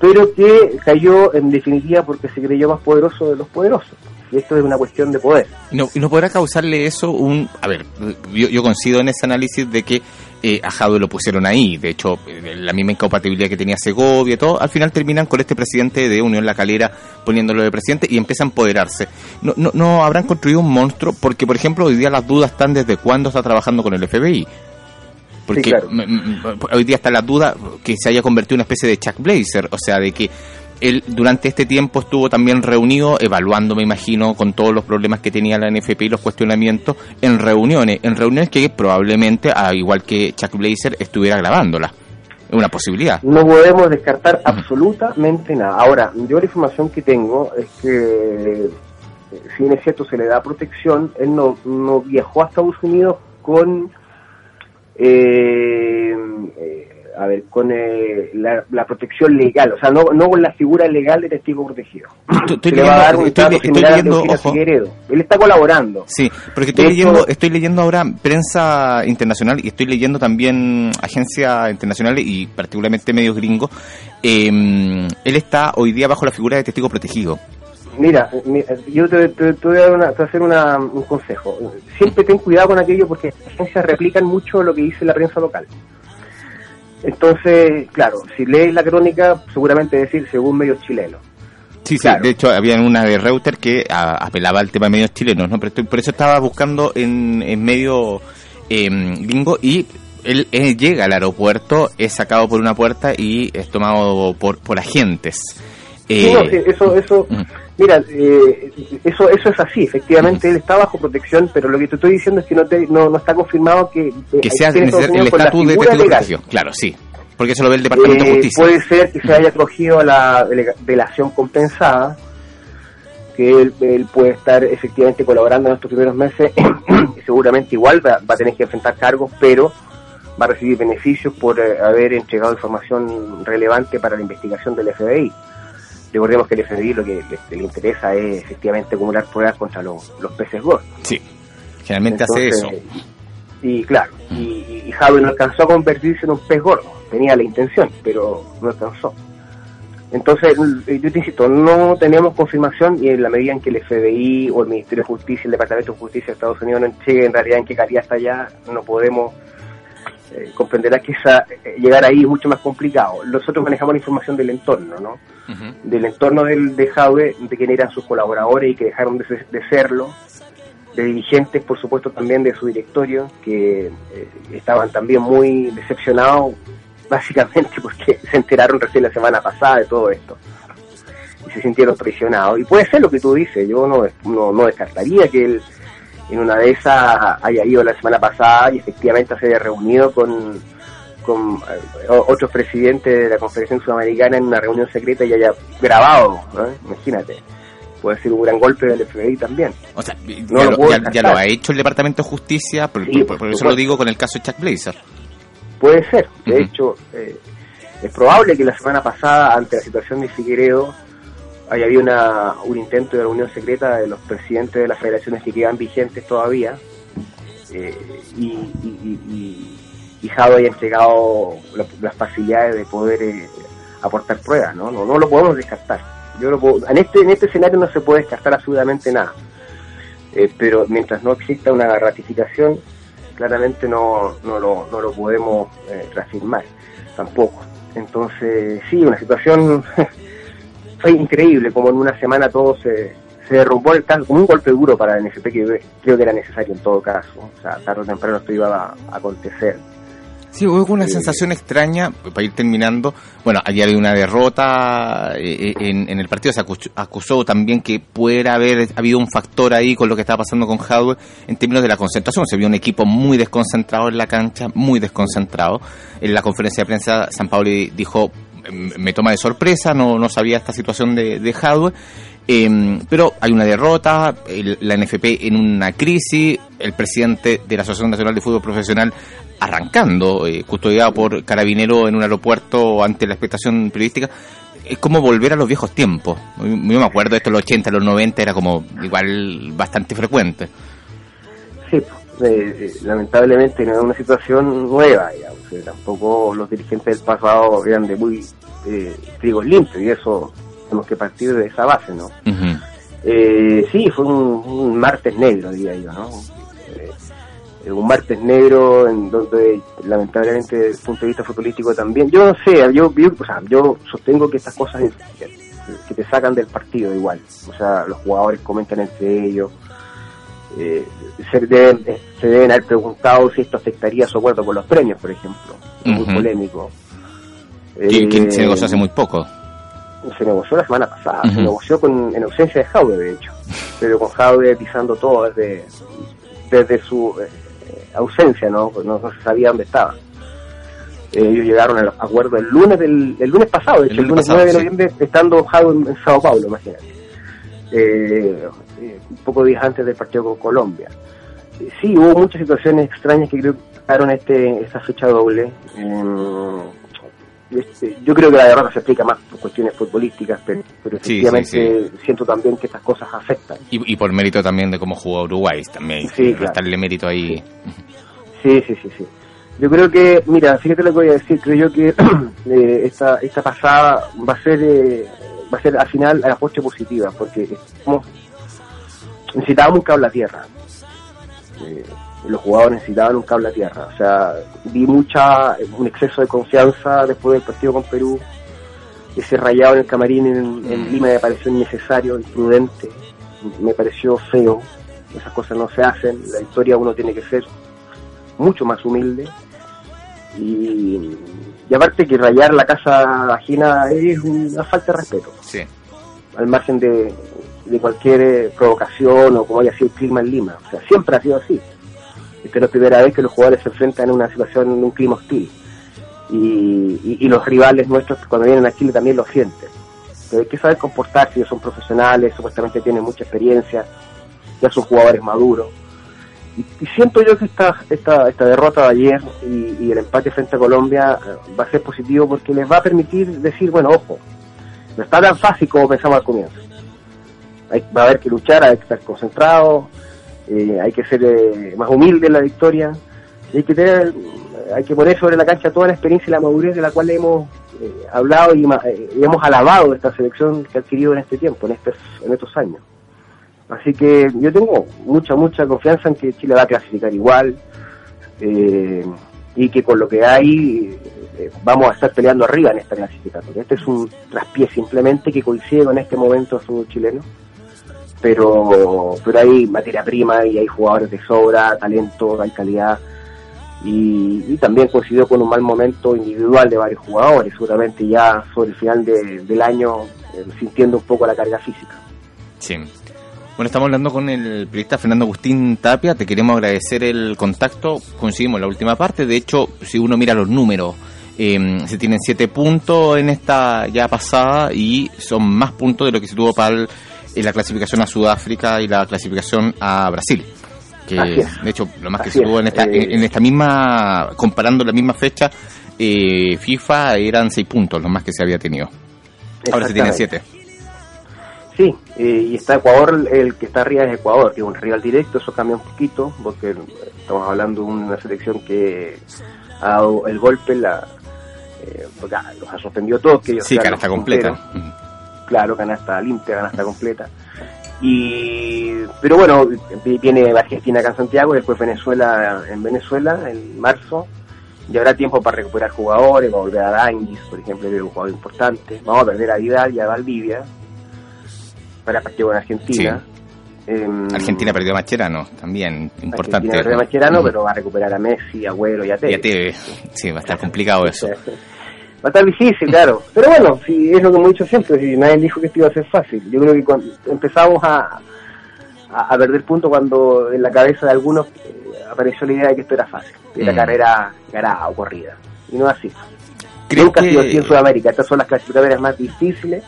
pero que cayó en definitiva porque se creyó más poderoso de los poderosos. Y esto es una cuestión de poder. ¿Y no, no podrá causarle eso un... A ver, yo, yo coincido en ese análisis de que eh, a Jadwe lo pusieron ahí. De hecho, eh, la misma incompatibilidad que tenía Segovia y todo, al final terminan con este presidente de Unión La Calera poniéndolo de presidente y empiezan a empoderarse. No, no, no habrán construido un monstruo porque, por ejemplo, hoy día las dudas están desde cuándo está trabajando con el FBI. Porque hoy día está la duda que se haya convertido en una especie de Chuck Blazer, o sea, de que él durante este tiempo estuvo también reunido, evaluando, me imagino, con todos los problemas que tenía la NFP y los cuestionamientos, en reuniones, en reuniones que probablemente, al igual que Chuck Blazer, estuviera grabándola. Es una posibilidad. No podemos descartar absolutamente nada. Ahora, yo la información que tengo es que, si bien es cierto, se le da protección, él no, no viajó a Estados Unidos con eh, eh, a ver, con eh, la, protección legal, o sea, no, no con la figura legal de testigo protegido. Estoy, leyendo, a dar un estoy, leyendo Él está colaborando. Sí, porque estoy leyendo, estoy leyendo ahora prensa internacional y estoy leyendo también agencias internacionales y particularmente medios gringos. él está hoy día bajo la figura de testigo protegido. Mira, yo te, voy a, hacer un consejo. Siempre ten cuidado con aquello porque las agencias replican mucho lo que dice la prensa local. Entonces, claro, si lees la crónica, seguramente decir según medios chilenos. Sí, sí, de hecho había una de Reuters que apelaba al tema de medios chilenos, ¿no? Pero por eso estaba buscando en, en medio eh, gringo y él, llega al aeropuerto, es sacado por una puerta y es tomado por, por agentes. Eh, eso, eso, mm. Mira, eh, eso, eso es así. Efectivamente, él está bajo protección, pero lo que te estoy diciendo es que no, te, no, está confirmado que, que sea el estatus de testigo Claro, sí. Porque eso lo ve el Departamento de eh, Justicia. Puede ser que se haya acogido a la delación compensada, que él, puede estar efectivamente colaborando en estos primeros meses [coughs] y seguramente igual va, va, a tener que enfrentar cargos, pero va a recibir beneficios por haber entregado información relevante para la investigación del FBI. Recordemos que el FBI lo que le, interesa es efectivamente acumular pruebas contra los, peces gordos. Sí, generalmente hace eso. Y claro, y, y Javi no alcanzó a convertirse en un pez gordo, tenía la intención, pero no alcanzó. Entonces, yo te insisto, no tenemos confirmación y en la medida en que el FBI o el Ministerio de Justicia, el Departamento de Justicia de Estados Unidos no entregue en realidad en qué calidad está allá, no podemos eh, comprenderá que esa, eh, llegar ahí es mucho más complicado. Nosotros manejamos la información del entorno, ¿no? Del entorno del, de Jaue, de quién eran sus colaboradores y que dejaron de, serlo, de dirigentes, por supuesto, también de su directorio, que eh, estaban también muy decepcionados, [laughs] básicamente porque [laughs] se enteraron recién la semana pasada de todo esto y se sintieron traicionados. Y puede ser lo que tú dices, yo no, no descartaría que él en una de esas haya ido la semana pasada y efectivamente se haya reunido con, con eh, otros presidentes de la Confederación Sudamericana en una reunión secreta y haya grabado, imagínate. Puede ser un gran golpe del FBI también. O sea, ya, lo, ha hecho el Departamento de Justicia, por, eso lo digo con el caso de Chuck Blazer. Puede ser, de hecho, eh, es probable que la semana pasada, ante la situación de Figueredo, había habido una, un intento de reunión secreta de los presidentes de las federaciones que quedan vigentes todavía eh, y, y, y, y haya entregado las facilidades de poder eh, aportar pruebas, ¿no? ¿no? lo podemos descartar. Yo en, este, en este escenario no se puede descartar absolutamente nada, eh, pero mientras no exista una ratificación, claramente no, no, lo, no lo podemos reafirmar tampoco. Entonces, sí, una situación [laughs] fue increíble, como en una semana todo se, se derrumbó el caso, como un golpe duro para el NFP que creo que era necesario en todo caso. O sea, tarde o temprano esto iba a, acontecer. Sí, hubo una sensación extraña, para ir terminando, bueno, allí había una derrota eh, eh, en, en, el partido, se acusó, también que pudiera haber habido un factor ahí con lo que estaba pasando con Howard en términos de la concentración, se vio un equipo muy desconcentrado en la cancha, muy desconcentrado. En la conferencia de prensa, San Pauli dijo, me toma de sorpresa, no, no sabía esta situación de, de. Em, pero hay una derrota, la NFP en una crisis, el presidente de la Asociación Nacional de Fútbol Profesional arrancando, eh, custodiado por carabinero en un aeropuerto ante la expectación periodística. Es como volver a los viejos tiempos. Yo me acuerdo, esto en los 80, los 90 era como igual bastante frecuente. Sí, eh, eh, lamentablemente no es una situación nueva, digamos. tampoco los dirigentes del pasado eran de muy eh, trigos limpios y eso tenemos que partir de esa base, ¿no? eh, sí, fue un, martes negro, diría yo, ¿no? Eh, un martes negro en donde lamentablemente desde el punto de vista futbolístico también, yo no sé, yo, yo, o sea, yo sostengo que estas cosas que te sacan del partido igual, o sea, los jugadores comentan entre ellos, eh, se, deben, se deben haber preguntado si esto afectaría su acuerdo con los premios, por ejemplo, muy polémico. Eh, se negoció hace muy poco. Se negoció la semana pasada, se negoció con, en ausencia de Jaude, de hecho, pero con Jaude pisando todo desde, desde su eh, ausencia, ¿no? ¿no? se sabía dónde estaba. ellos llegaron al acuerdo el lunes del el lunes pasado, de hecho, el, lunes, 9 de noviembre, estando Jaude en, Sao Paulo, imagínate. Eh, un poco días antes del partido con Colombia. sí, hubo muchas situaciones extrañas que creo que este, esta fecha doble. Este, yo creo que la derrota se explica más por cuestiones futbolísticas, pero, efectivamente siento también que estas cosas afectan. Y, por mérito también de cómo jugó Uruguay, también. Sí, claro. mérito ahí. Sí, sí, sí, sí. Yo creo que, mira, fíjate lo que voy a decir, creo yo que [clears throat] eh, esta, esta pasada va a ser eh, va a ser al final a la apuesta positiva, porque necesitábamos un cable a tierra. Eh, los jugadores necesitaban un cable a tierra. O sea, vi mucha, un exceso de confianza después del partido con Perú. Ese rayado en el camarín en, en mm. Lima me pareció innecesario, imprudente, me pareció feo. Esas cosas no se hacen. La historia uno tiene que ser mucho más humilde. Y, y aparte que rayar la casa ajena es una falta de respeto. Sí. Al margen de, de cualquier provocación o como haya sido el clima en Lima. O sea, siempre ha sido así. Esta es la primera vez que los jugadores se enfrentan en una situación, en un clima hostil. Y, los rivales nuestros cuando vienen a Chile también lo sienten. Pero hay que saber comportarse, ellos son profesionales, supuestamente tienen mucha experiencia, ya son jugadores maduros. Y, siento yo que esta, esta, esta derrota de ayer y, el empate frente a Colombia eh, va a ser positivo porque les va a permitir decir, bueno, ojo, no está tan fácil como pensamos al comienzo. Va a haber que luchar, hay que estar concentrado, eh, hay que ser eh, más humilde en la victoria, hay que tener, hay que poner sobre la cancha toda la experiencia y la madurez de la cual hemos eh, hablado y, hemos alabado esta selección que ha adquirido en este tiempo, en estos, en estos años. Así que yo tengo mucha, mucha confianza en que Chile va a clasificar igual y que con lo que hay vamos a estar peleando arriba en esta clasificatoria. Este es un traspié simplemente que coincide con este momento fútbol chileno pero, pero hay materia prima y hay jugadores de sobra, talento, hay calidad. Y, también coincidió con un mal momento individual de varios jugadores, seguramente ya sobre el final del año eh, sintiendo un poco la carga física. Sí. Bueno, estamos hablando con el periodista Fernando Agustín Tapia, te queremos agradecer el contacto, coincidimos en la última parte, de hecho, si uno mira los números, eh, se tienen siete puntos en esta ya pasada y son más puntos de lo que se tuvo para el la clasificación a Sudáfrica y la clasificación a Brasil. Que de hecho, lo más que se tuvo en esta, eh, en esta misma, comparando la misma fecha, eh, FIFA eran seis puntos, lo más que se había tenido. Ahora se tienen siete. Sí, eh, y está Ecuador, el que está arriba es Ecuador, que es un rival directo, eso cambia un poquito, porque estamos hablando de una selección que ha dado el golpe, la, eh, porque, ah, los ha sorprendido todos. Que ellos sí, canasta completa. Claro, canasta limpia, canasta completa. Y, pero bueno, viene Argentina acá en Santiago, después Venezuela en Venezuela en marzo, y habrá tiempo para recuperar jugadores, va a volver a Danguis, por ejemplo, que es un jugador importante, vamos a perder a Vidal y a Valdivia, para partido con Argentina. Em, Argentina perdió a Macherano, también importante. Argentina perdió a Macherano, pero va a recuperar a Messi, Agüero y a Tevez. Y a Tevez, sí, va a estar complicado eso. [laughs] Va a estar difícil, claro. Pero bueno, si es lo que hemos dicho siempre, si nadie dijo que esto iba a ser fácil. Yo creo que cuando empezamos a, a, perder puntos cuando en la cabeza de algunos eh, apareció la idea de que esto era fácil, que la mm. carrera ganada o corrida. Y no es así. Nunca ha sido así en Sudamérica. Estas son las clasificatorias más difíciles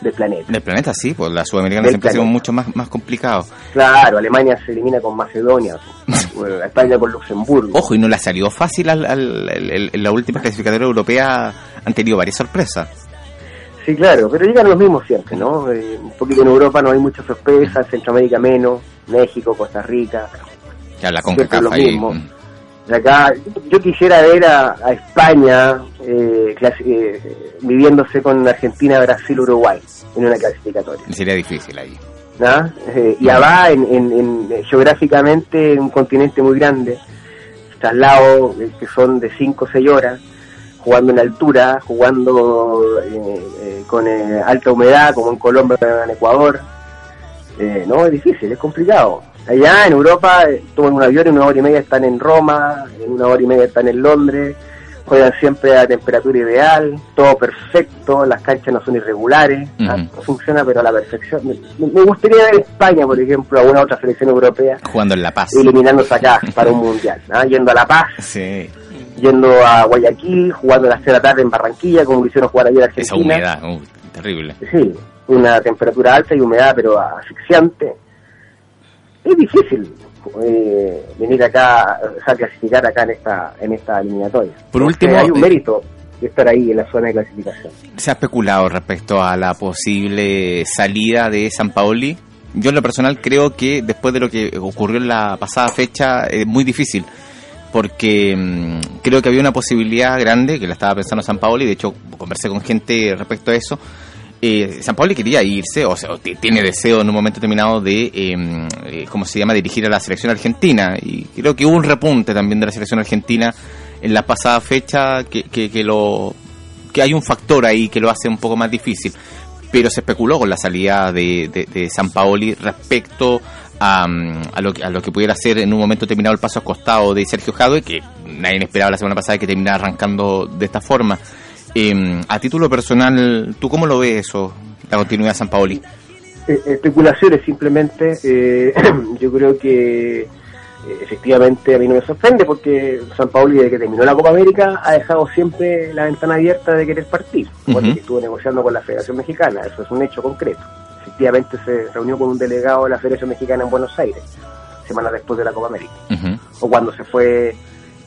del planeta. Del planeta, sí, pues la sudamericana siempre ha sido mucho más, más complicado. Claro, Alemania se elimina con Macedonia, [laughs] España con Luxemburgo. Ojo, y no le ha salido fácil al, en la última clasificatoria europea, han tenido varias sorpresas. Sí, claro, pero llegan los mismos siempre, ¿no? Eh, un poquito en Europa no hay muchas sorpresas, Centroamérica menos, México, Costa Rica. Ya la CONCACAF ahí. Mm. Acá, yo quisiera ver a, España eh, eh, viviéndose con Argentina, Brasil, Uruguay en una clasificatoria. Sería difícil ahí. Eh, y va en, en, geográficamente en un continente muy grande, traslados que son de 5 o 6 horas, jugando en altura, jugando con alta humedad, como en Colombia, en Ecuador. no, es difícil, es complicado. Allá en Europa eh, toman un avión y una hora y media están en Roma, en una hora y media están en Londres, juegan siempre a temperatura ideal, todo perfecto, las canchas no son irregulares, ah, funciona pero a la perfección. Me, gustaría ver España, por ejemplo, a una otra selección europea. Jugando en La Paz. Eliminándose acá [laughs] para un mundial, ¿ah? yendo a La Paz. Sí. Yendo a Guayaquil, jugando a las 6 de la tarde en Barranquilla, como lo hicieron jugar ayer Argentina. Esa humedad, terrible. Sí, una temperatura alta y humedad, pero asfixiante es difícil eh, venir acá, a clasificar acá en esta en esta eliminatoria. Por último, hay un mérito de estar ahí en la zona de clasificación. ¿Se ha especulado respecto a la posible salida de San Paoli? Yo en lo personal creo que después de lo que ocurrió en la pasada fecha es muy difícil porque mm, creo que había una posibilidad grande que la estaba pensando San Paoli, de hecho conversé con gente respecto a eso eh, San Pablo quería irse, o sea, tiene deseo en un momento determinado de, em, eh, ¿cómo se llama?, dirigir a la selección argentina. Y creo que hubo un repunte también de la selección argentina en la pasada fecha que, que, lo que hay un factor ahí que lo hace un poco más difícil. Pero se especuló con la salida de, de, San Paoli respecto a, a, lo que, a lo que pudiera ser en un momento determinado el paso acostado de Sergio Jadwe, que nadie esperaba la semana pasada que terminara arrancando de esta forma. Eh, a título personal, ¿tú cómo lo ves eso, la continuidad de San Paoli? Eh, especulaciones simplemente. Eh, [clears throat] yo creo que eh, efectivamente a mí no me sorprende porque San Paoli desde que terminó la Copa América ha dejado siempre la ventana abierta de querer partir, porque estuvo negociando con la Federación Mexicana, eso es un hecho concreto. Efectivamente se reunió con un delegado de la Federación Mexicana en Buenos Aires, semanas después de la Copa América, o cuando se fue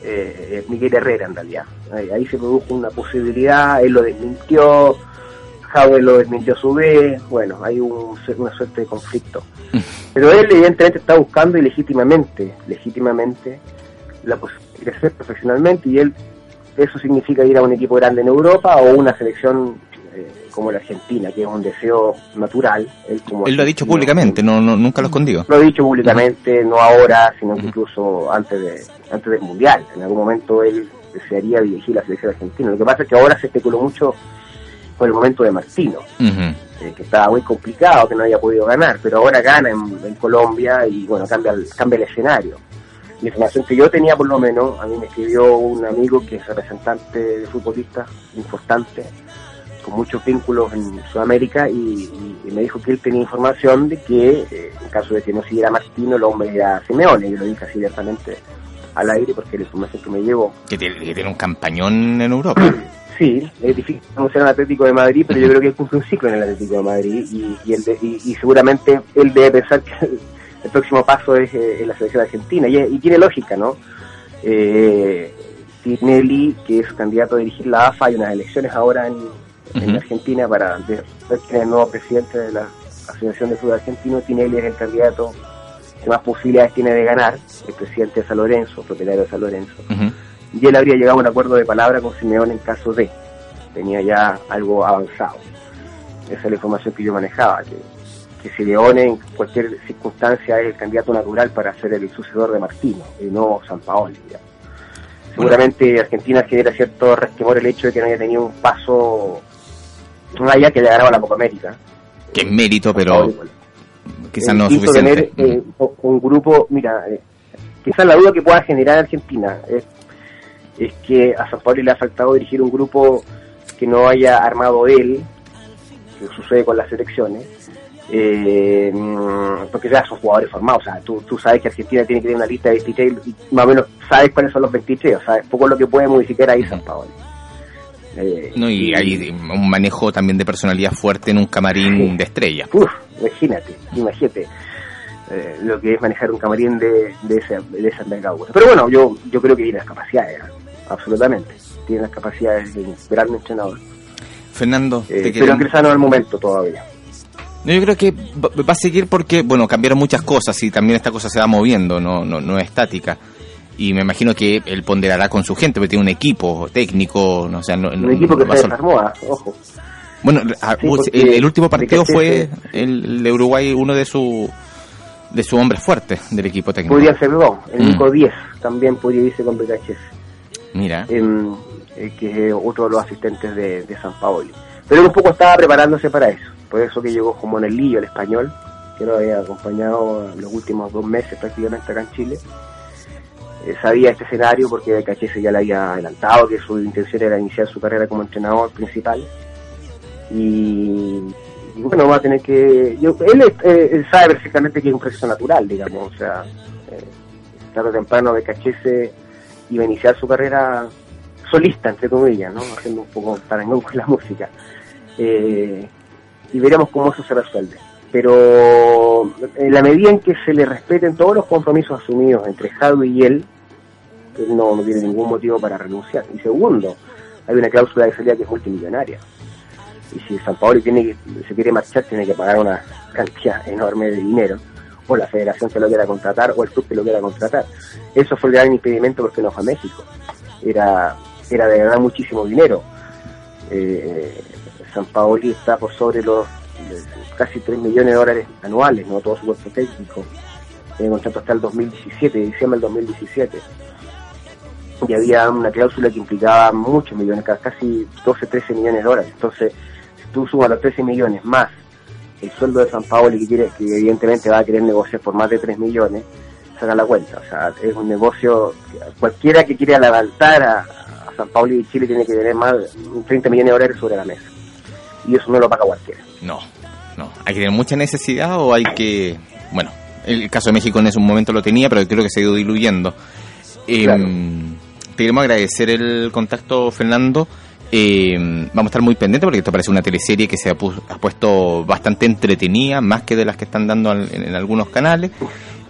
eh, Miguel Herrera en realidad. Ahí, se produjo una posibilidad, él lo desmintió, Javier lo desmintió a su vez, bueno, hay una suerte de conflicto. [laughs] Pero él evidentemente está buscando y legítimamente, legítimamente, la posibilidad de crecer profesionalmente y él, eso significa ir a un equipo grande en Europa o una selección eh, como la Argentina, que es un deseo natural. Él, como él lo ha dicho públicamente, no, no, nunca lo ha escondido. Lo ha dicho públicamente, no ahora, sino incluso antes de, antes del Mundial. En algún momento él desearía dirigir la selección argentina. Lo que pasa es que ahora se especuló mucho por el momento de Martino, eh, que estaba muy complicado, que no había podido ganar, pero ahora gana en, Colombia y bueno, cambia el, cambia el escenario. La información que yo tenía, por lo menos, a mí me escribió un amigo que es representante de futbolistas importante, con muchos vínculos en Sudamérica, y, me dijo que él tenía información de que, eh, en caso de que no siguiera Martino, el hombre era Simeone, y lo dije así directamente al aire porque la información que me llevo. Que tiene, un campañón en Europa. [clears throat] Sí, es difícil conocer al Atlético de Madrid, pero yo creo que él cumple un ciclo en el Atlético de Madrid y, y, seguramente él debe pensar que el, próximo paso es eh, en la selección argentina y, tiene lógica, ¿no? Eh, Tinelli, que es candidato a dirigir la AFA, hay unas elecciones ahora en, Argentina para ver quién es el nuevo presidente de la Asociación de Fútbol Argentino, Tinelli es el candidato que más posibilidades tiene de ganar, el presidente de San Lorenzo, propietario de San Lorenzo. Y él habría llegado a un acuerdo de palabra con Simeón en caso de. Tenía ya algo avanzado. Esa es la información que yo manejaba, que, que Simeone en cualquier circunstancia es el candidato natural para ser el sucesor de Martino, y no San Paolo. Seguramente Argentina genera cierto resquemor el hecho de que no haya tenido un paso no haya que le ganaba la Copa América. Es mérito, pero quizás no suficiente. tener eh, un grupo, mira, eh, quizás la duda que pueda generar Argentina es, es que a San Pablo le ha faltado dirigir un grupo que no haya armado él, que sucede con las elecciones, eh, porque ya son jugadores formados. O sea, tú, tú sabes que Argentina tiene que tener una lista de 23 y más o menos sabes cuáles son los 23. O sea, es poco lo que puede modificar ahí San Paolo. Eh, no, y, hay un manejo también de personalidad fuerte en un camarín de estrella. Uf, imagínate, imagínate eh, lo que es manejar un camarín de, de, esa, de esa envergadura. Pero bueno, yo, yo creo que tiene las capacidades, absolutamente. Tiene las capacidades de gran entrenador. Fernando, eh, pero ingresando al momento todavía. No, yo creo que va a seguir porque, bueno, cambiaron muchas cosas y también esta cosa se va moviendo, no, no, no es estática y me imagino que él ponderará con su gente, porque tiene un equipo técnico, no sé, un equipo que se desarmó, ah, ojo. Bueno, ah, el, último partido fue el de Uruguay, uno de su de sus hombres fuertes del equipo técnico. Podría ser dos, el Nico 10 mm. también podría irse con BKHS. Mira. Eh, que es otro de los asistentes de, San Paoli. Pero un poco estaba preparándose para eso, por eso que llegó como en el lío el español, que lo había acompañado los últimos dos meses prácticamente acá en Chile eh, sabía este escenario porque Cachese ya le había adelantado que su intención era iniciar su carrera como entrenador principal. Y, bueno, va a tener que. Eh, él, sabe perfectamente que es un proceso natural, digamos, o sea, eh, tarde o temprano de Cachese iba a iniciar su carrera solista, entre comillas, ¿no? haciendo un poco parangón con la [laughs] música. y veremos cómo eso se resuelve pero en la medida en que se le respeten todos los compromisos asumidos entre Javi y él, él no, tiene ningún motivo para renunciar. Y segundo, hay una cláusula de salida que es multimillonaria. Y si San Paolo tiene se quiere marchar, tiene que pagar una cantidad enorme de dinero, o la federación que lo quiera contratar, o el club que lo quiera contratar. Eso fue el gran impedimento porque no fue a México. Era, era de verdad muchísimo dinero. Eh, San Paoli está por sobre los casi 3 millones de dólares anuales, no todo su cuerpo técnico. El contrato hasta el 2017, diciembre del 2017. Y había una cláusula que implicaba muchos millones, casi 12, 13 millones de dólares. Entonces, si tú sumas los 13 millones más el sueldo de San Paolo que quiere, que evidentemente va a querer negociar por más de 3 millones, saca la cuenta. O sea, es un negocio, cualquiera que quiera levantar a, a San Paolo y Chile tiene que tener más de 30 millones de dólares sobre la mesa. Y eso no lo paga cualquiera. No, no. ¿Hay que tener mucha necesidad o hay que...? Bueno, el caso de México en ese momento lo tenía, pero creo que se ha ido diluyendo. Eh, queremos agradecer el contacto, Fernando. Eh, vamos a estar muy pendientes porque esto parece una teleserie que se ha, puesto bastante entretenida, más que de las que están dando en, algunos canales.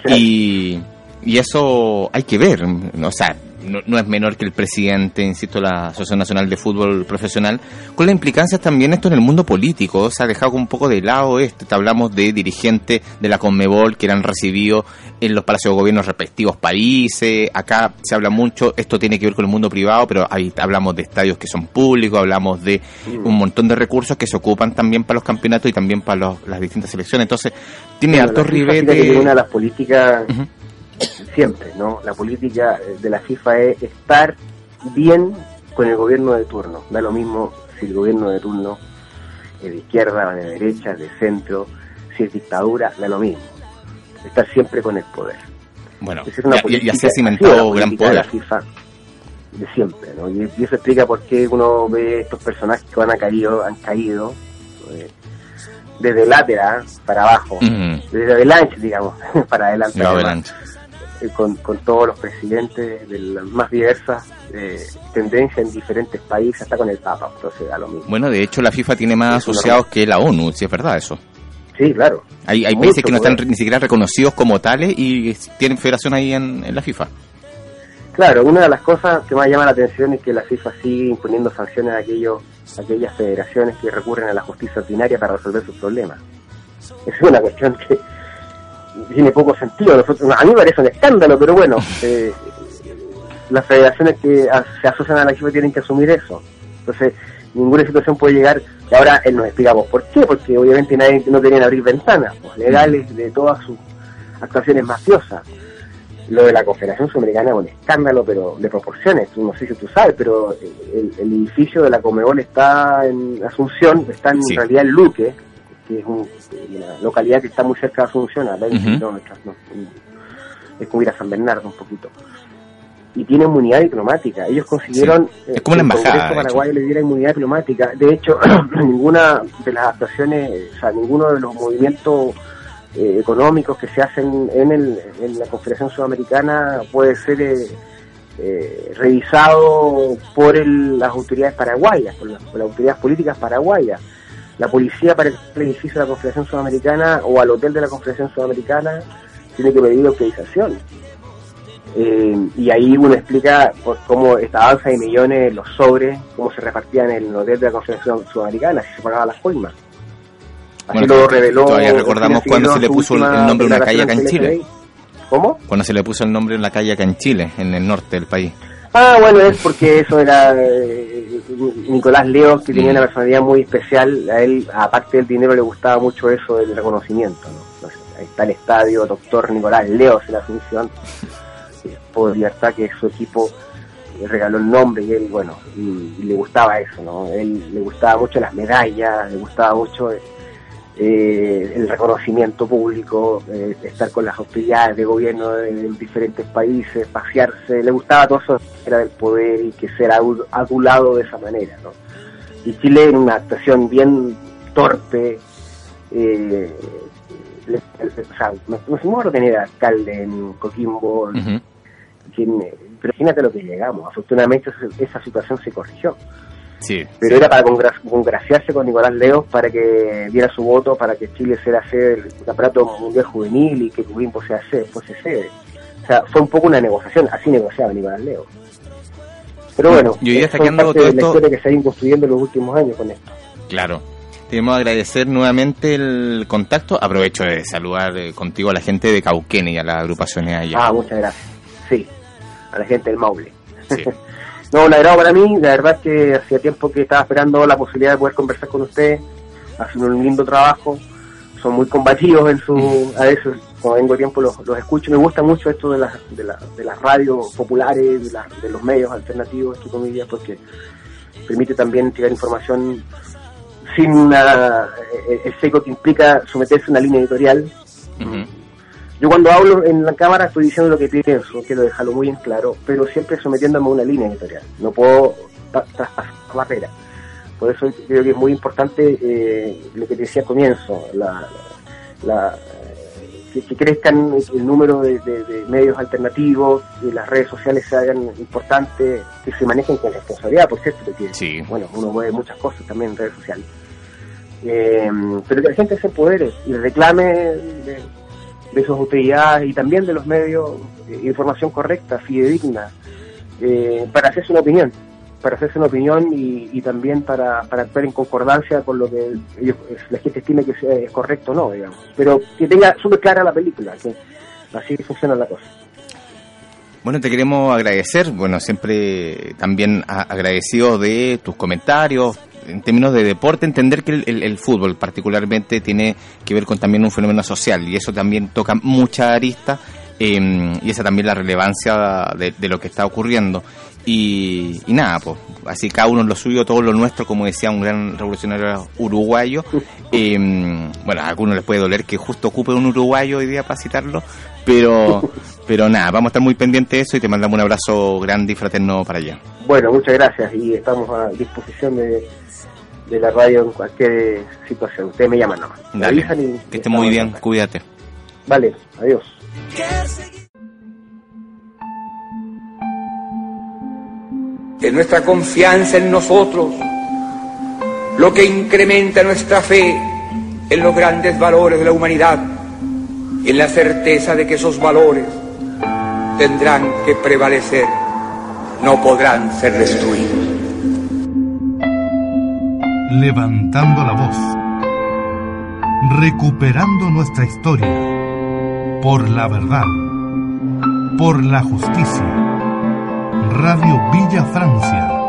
Y, y eso hay que ver. O sea, no, es menor que el presidente, insisto, la Asociación Nacional de Fútbol Profesional, con las implicancias también esto en el mundo político. Se ha dejado un poco de lado esto. Hablamos de dirigentes de la Conmebol que eran recibidos en los palacios de gobierno respectivos países. Acá se habla mucho, esto tiene que ver con el mundo privado, pero ahí hablamos de estadios que son públicos, hablamos de un montón de recursos que se ocupan también para los campeonatos y también para las distintas selecciones. Entonces, tiene altos ribetes. Una de las políticas siempre, ¿no? La política de la FIFA es estar bien con el gobierno de turno. Da lo mismo si el gobierno de turno es de izquierda, de derecha, de centro, si es dictadura, da lo mismo. Estar siempre con el poder. Bueno, y, así ha cimentado gran poder. De la FIFA de siempre, ¿no? Y, eso explica por qué uno ve estos personajes que han caído, han caído eh, desde el para abajo, desde adelante, digamos, [laughs] para adelante. Eh, con, con, todos los presidentes de las más diversas eh, tendencias en diferentes países, hasta con el Papa, entonces da lo mismo. Bueno, de hecho la FIFA tiene más asociados que la ONU, si es verdad eso. Sí, claro. Hay, hay países que no están ni siquiera reconocidos como tales y tienen federación ahí en, la FIFA. Claro, una de las cosas que más llama la atención es que la FIFA sigue imponiendo sanciones a, aquellos, a aquellas federaciones que recurren a la justicia ordinaria para resolver sus problemas. Es una cuestión que tiene poco sentido. a mí me parece un escándalo, pero bueno, [laughs] eh, las federaciones que se asocian a la FIFA tienen que asumir eso. Entonces, ninguna situación puede llegar. Y ahora nos explicamos por qué, porque obviamente nadie no querían abrir ventanas pues, legales de todas sus actuaciones mafiosas. Lo de la Confederación Sudamericana es un escándalo, pero de proporciones. No sé si tú sabes, pero el, edificio de la Comebol está en Asunción, está en realidad en Luque, que es una localidad que está muy cerca de Asunción, a 20 kilómetros. Es como ir a San Bernardo un poquito y tiene inmunidad diplomática. Ellos consiguieron es como una embajada, que el Congreso Paraguay le diera inmunidad diplomática. De hecho, [clears throat] ninguna de las actuaciones, o sea, ninguno de los movimientos eh, económicos que se hacen en, el, en la Confederación Sudamericana puede ser eh, eh, revisado por las autoridades paraguayas, por, las autoridades políticas paraguayas. La policía para el edificio de la Confederación Sudamericana o al hotel de la Confederación Sudamericana tiene que pedir autorización eh, y ahí uno explica cómo esta alza de millones, los sobres, cómo se repartían en el hotel de la Confederación Sudamericana, si se pagaban las coimas. Así lo reveló. Todavía recordamos cuando se le puso el nombre de una calle acá en Chile. ¿Cómo? Cuando se le puso el nombre en la calle acá en Chile, en el norte del país. Ah, bueno, es porque eso era eh, Nicolás Leo, que tenía mm. una personalidad muy especial. A él, aparte del dinero, le gustaba mucho eso del reconocimiento. ahí está el estadio Doctor Nicolás Leo, se la asunción por Libertad, que su equipo le regaló el nombre y él, bueno, y, le gustaba eso, ¿no? Él le gustaba mucho las medallas, le gustaba mucho eh, el reconocimiento público, eh, estar con las autoridades de gobierno en diferentes países, pasearse, le gustaba todo eso, era del poder y que ser adulado de esa manera, ¿no? Y Chile en una actuación bien torpe, eh, o sea, nos, fuimos tener alcalde en Coquimbo, pero imagínate lo que llegamos. Afortunadamente esa situación se corrigió. Sí, pero era para congraciarse con Nicolás Leo para que diera su voto para que Chile sea sede del campeonato mundial juvenil y que Coquimbo sea sede, después se sede. O sea, fue un poco una negociación, así negociaba Nicolás Leo. Pero bueno, yo ya todo de la historia que se ha ido construyendo en los últimos años con esto. Claro. Queremos agradecer nuevamente el contacto. Aprovecho de saludar eh, contigo a la gente de Cauquene y a las agrupaciones allá. Ah, muchas gracias. Sí, a la gente del Maule. [laughs] no, un agrado para mí. La verdad es que hacía tiempo que estaba esperando la posibilidad de poder conversar con ustedes. Hacen un lindo trabajo. Son muy combativos en su... A veces, cuando vengo tiempo, los, los escucho. Me gusta mucho esto de las, de, de las radios populares, de, de los medios alternativos, entre comillas, porque permite también tirar información sin una, eh, el seco que implica someterse a una línea editorial. Yo cuando hablo en la cámara estoy diciendo lo que pienso, quiero dejarlo muy en claro, pero siempre sometiéndome a una línea editorial. No puedo traspasar barrera. Por eso creo que es muy importante eh, lo que te decía al comienzo, la, que, crezcan el número de, medios alternativos, que las redes sociales se hagan importantes, que se manejen con responsabilidad, por cierto, porque bueno, uno mueve muchas cosas también en redes sociales. Eh, pero que la gente se empodere y reclame de, sus autoridades y también de los medios información correcta, fidedigna, eh, para hacerse una opinión, para hacerse una opinión y, también para, para, actuar en concordancia con lo que ellos, la gente estime que sea, es correcto o no, digamos. Pero que tenga súper clara la película, que así funciona la cosa. Bueno, te queremos agradecer, bueno, siempre también agradecido de tus comentarios, en términos de deporte, entender que el, fútbol particularmente tiene que ver con también un fenómeno social y eso también toca mucha arista em, y esa también la relevancia de, lo que está ocurriendo. Y, nada, pues, así cada uno lo suyo, todo lo nuestro, como decía un gran revolucionario uruguayo. [laughs] Em, bueno, a algunos les puede doler que justo ocupe un uruguayo hoy día para citarlo, pero, [laughs] pero nada, vamos a estar muy pendientes de eso y te mandamos un abrazo grande y fraterno para allá. Bueno, muchas gracias y estamos a disposición de, de la radio en cualquier situación. Ustedes me llaman nomás. Dale, que esté muy bien, cuídate. Vale, adiós. Es nuestra confianza en nosotros lo que incrementa nuestra fe en los grandes valores de la humanidad en la certeza de que esos valores tendrán que prevalecer, no podrán ser destruidos levantando la voz. recuperando nuestra historia, por la verdad, por la justicia. Radio Villa Francia.